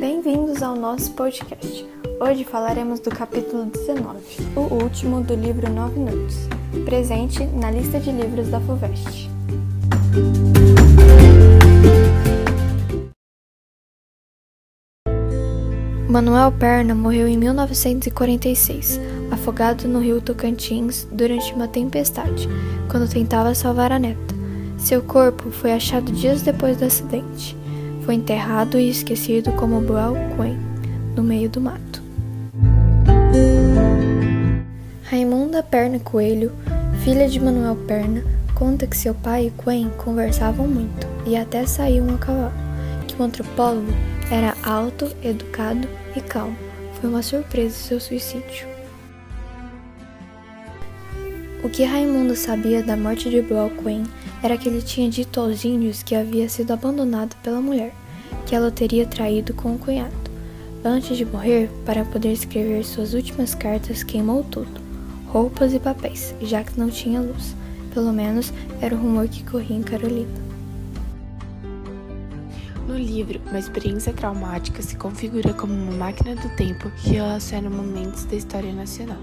Bem-vindos ao nosso podcast. Hoje falaremos do capítulo 19, o último do livro Nove Noites, presente na lista de livros da FUVEST. Manuel Perna morreu em 1946, afogado no rio Tocantins durante uma tempestade, quando tentava salvar a neta. Seu corpo foi achado dias depois do acidente. Foi enterrado e esquecido como Buell Quinn, no meio do mato. Raimunda Perna Coelho, filha de Manuel Perna, conta que seu pai e Quinn conversavam muito e até saíam a cavalo, que o antropólogo era alto, educado e calmo. Foi uma surpresa seu suicídio. O que Raimundo sabia da morte de Buell Quinn era que ele tinha dito aos índios que havia sido abandonado pela mulher, que ela teria traído com o cunhado. Antes de morrer, para poder escrever suas últimas cartas, queimou tudo: roupas e papéis, já que não tinha luz. Pelo menos era o rumor que corria em Carolina. No livro, uma experiência traumática se configura como uma máquina do tempo que relaciona momentos da história nacional.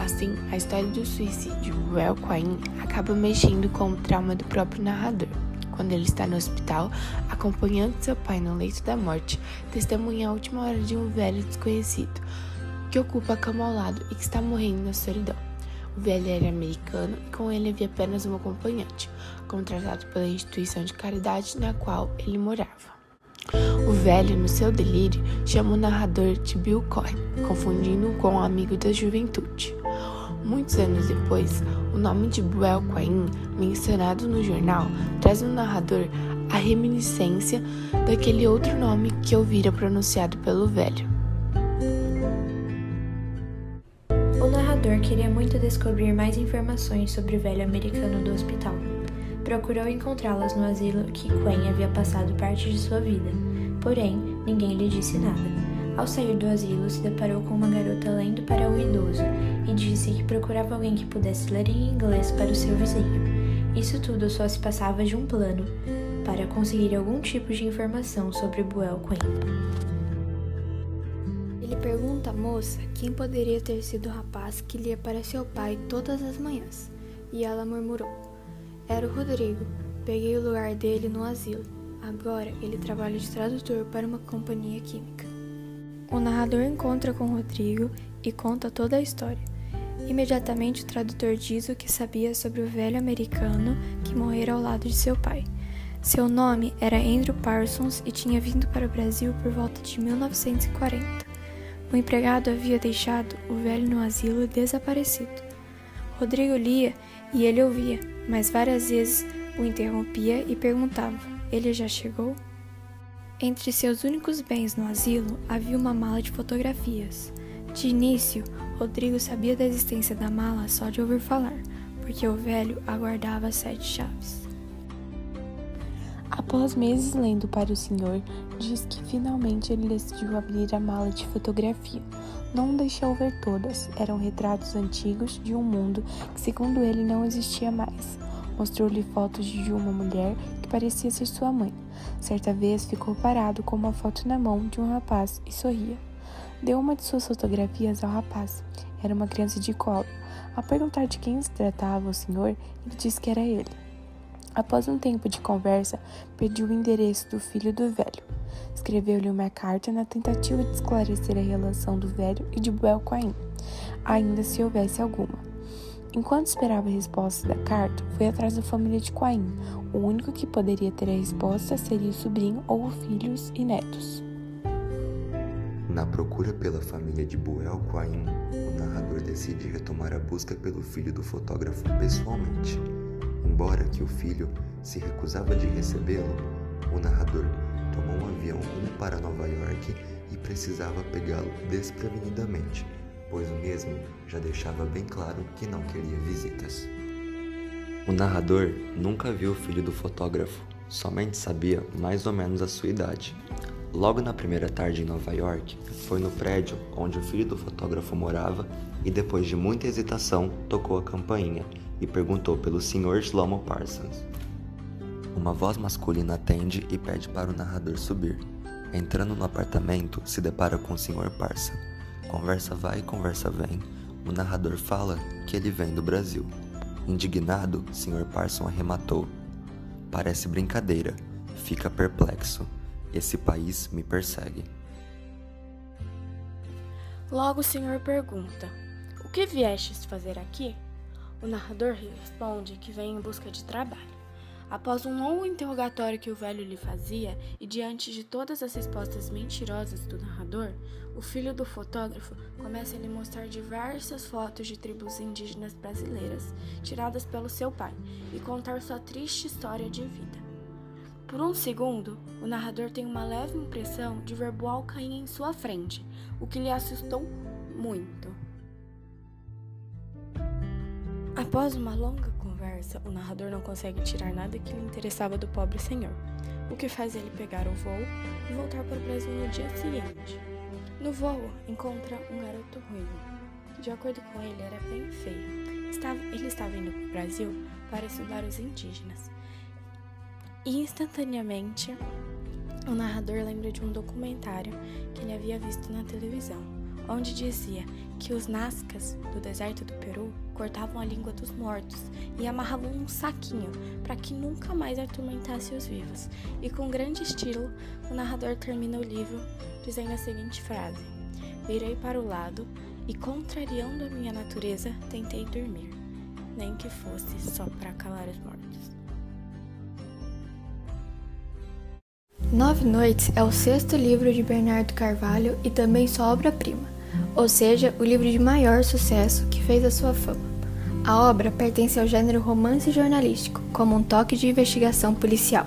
Assim, a história do suicídio Well Quine acaba mexendo com o trauma do próprio narrador. Quando ele está no hospital, acompanhando seu pai no leito da morte, testemunha a última hora de um velho desconhecido que ocupa a cama ao lado e que está morrendo na solidão. O velho era americano e com ele havia apenas um acompanhante, contratado pela instituição de caridade na qual ele morava. O velho, no seu delírio, chama o narrador de Bill Coy, confundindo-o com um amigo da juventude. Muitos anos depois, o nome de Buell Quain, mencionado no jornal, traz no narrador a reminiscência daquele outro nome que ouvira pronunciado pelo velho. O narrador queria muito descobrir mais informações sobre o velho americano do hospital. Procurou encontrá-las no asilo que Quen havia passado parte de sua vida, porém ninguém lhe disse nada. Ao sair do asilo, se deparou com uma garota lendo para um idoso e disse que procurava alguém que pudesse ler em inglês para o seu vizinho. Isso tudo só se passava de um plano para conseguir algum tipo de informação sobre Buell Quinn. Ele pergunta à moça quem poderia ter sido o rapaz que lia para seu pai todas as manhãs, e ela murmurou: Era o Rodrigo. Peguei o lugar dele no asilo. Agora ele trabalha de tradutor para uma companhia química. O narrador encontra com Rodrigo e conta toda a história. Imediatamente o tradutor diz o que sabia sobre o velho americano que morrera ao lado de seu pai. Seu nome era Andrew Parsons e tinha vindo para o Brasil por volta de 1940. O empregado havia deixado o velho no asilo desaparecido. Rodrigo lia e ele ouvia, mas várias vezes o interrompia e perguntava: Ele já chegou? Entre seus únicos bens no asilo havia uma mala de fotografias. De início, Rodrigo sabia da existência da mala só de ouvir falar, porque o velho aguardava sete chaves. Após meses lendo para o senhor, diz que finalmente ele decidiu abrir a mala de fotografia. Não deixou ver todas, eram retratos antigos de um mundo que, segundo ele, não existia mais. Mostrou-lhe fotos de uma mulher que parecia ser sua mãe. Certa vez ficou parado com uma foto na mão de um rapaz e sorria. Deu uma de suas fotografias ao rapaz. Era uma criança de colo. Ao perguntar de quem se tratava o senhor, ele disse que era ele. Após um tempo de conversa, pediu o endereço do filho do velho. Escreveu-lhe uma carta na tentativa de esclarecer a relação do velho e de Buel Quain, ainda se houvesse alguma. Enquanto esperava a resposta da carta, foi atrás da família de Quain. O único que poderia ter a resposta seria o sobrinho ou filhos e netos. Na procura pela família de Buel Quain, o narrador decide retomar a busca pelo filho do fotógrafo pessoalmente. Embora que o filho se recusava de recebê-lo, o narrador tomou um avião rumo para Nova York e precisava pegá-lo desprevenidamente pois o mesmo já deixava bem claro que não queria visitas. O narrador nunca viu o filho do fotógrafo, somente sabia mais ou menos a sua idade. Logo na primeira tarde em Nova York, foi no prédio onde o filho do fotógrafo morava e, depois de muita hesitação, tocou a campainha e perguntou pelo Sr. Shlomo Parsons. Uma voz masculina atende e pede para o narrador subir. Entrando no apartamento, se depara com o Sr. Parça. Conversa vai, conversa vem. O narrador fala que ele vem do Brasil. Indignado, Sr. Parson arrematou. Parece brincadeira. Fica perplexo. Esse país me persegue. Logo o senhor pergunta: O que viestes fazer aqui? O narrador responde que vem em busca de trabalho. Após um longo interrogatório que o velho lhe fazia, e diante de todas as respostas mentirosas do narrador, o filho do fotógrafo começa a lhe mostrar diversas fotos de tribos indígenas brasileiras, tiradas pelo seu pai, e contar sua triste história de vida. Por um segundo, o narrador tem uma leve impressão de ver Boal cair em sua frente, o que lhe assustou muito. Após uma longa conversa, o narrador não consegue tirar nada que lhe interessava do pobre senhor, o que faz ele pegar o voo e voltar para o Brasil no dia seguinte. No voo, encontra um garoto ruivo. De acordo com ele, era bem feio. Estava, ele estava indo para o Brasil para estudar os indígenas. E instantaneamente, o narrador lembra de um documentário que ele havia visto na televisão, onde dizia que os Nazcas do deserto do Peru cortavam a língua dos mortos e amarravam um saquinho para que nunca mais atormentasse os vivos. E com grande estilo, o narrador termina o livro dizendo a seguinte frase: Virei para o lado e, contrariando a minha natureza, tentei dormir, nem que fosse só para calar os mortos. Nove Noites é o sexto livro de Bernardo Carvalho e também sua obra-prima ou seja, o livro de maior sucesso que fez a sua fama. A obra pertence ao gênero romance jornalístico, como um toque de investigação policial.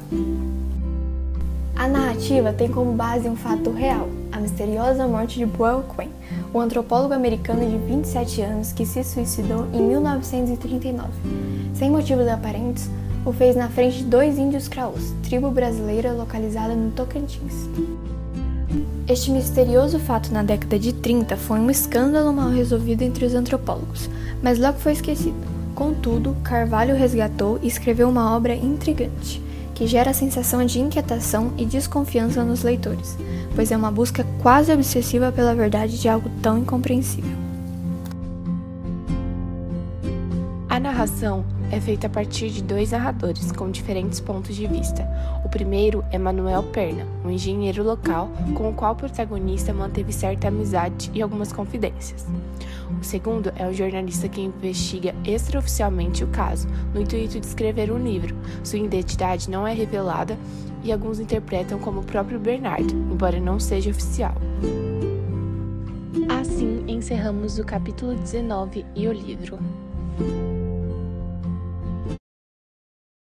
A narrativa tem como base um fato real, a misteriosa morte de Boyle Quinn, um antropólogo americano de 27 anos que se suicidou em 1939. Sem motivos aparentes, o fez na frente de dois índios craus, tribo brasileira localizada no Tocantins. Este misterioso fato na década de 30 foi um escândalo mal resolvido entre os antropólogos, mas logo foi esquecido. Contudo, Carvalho resgatou e escreveu uma obra intrigante, que gera a sensação de inquietação e desconfiança nos leitores, pois é uma busca quase obsessiva pela verdade de algo tão incompreensível. A narração é feita a partir de dois narradores com diferentes pontos de vista. O primeiro é Manuel Perna, um engenheiro local com o qual o protagonista manteve certa amizade e algumas confidências. O segundo é o jornalista que investiga extraoficialmente o caso, no intuito de escrever um livro. Sua identidade não é revelada e alguns interpretam como o próprio Bernardo, embora não seja oficial. Assim encerramos o capítulo 19 e o livro.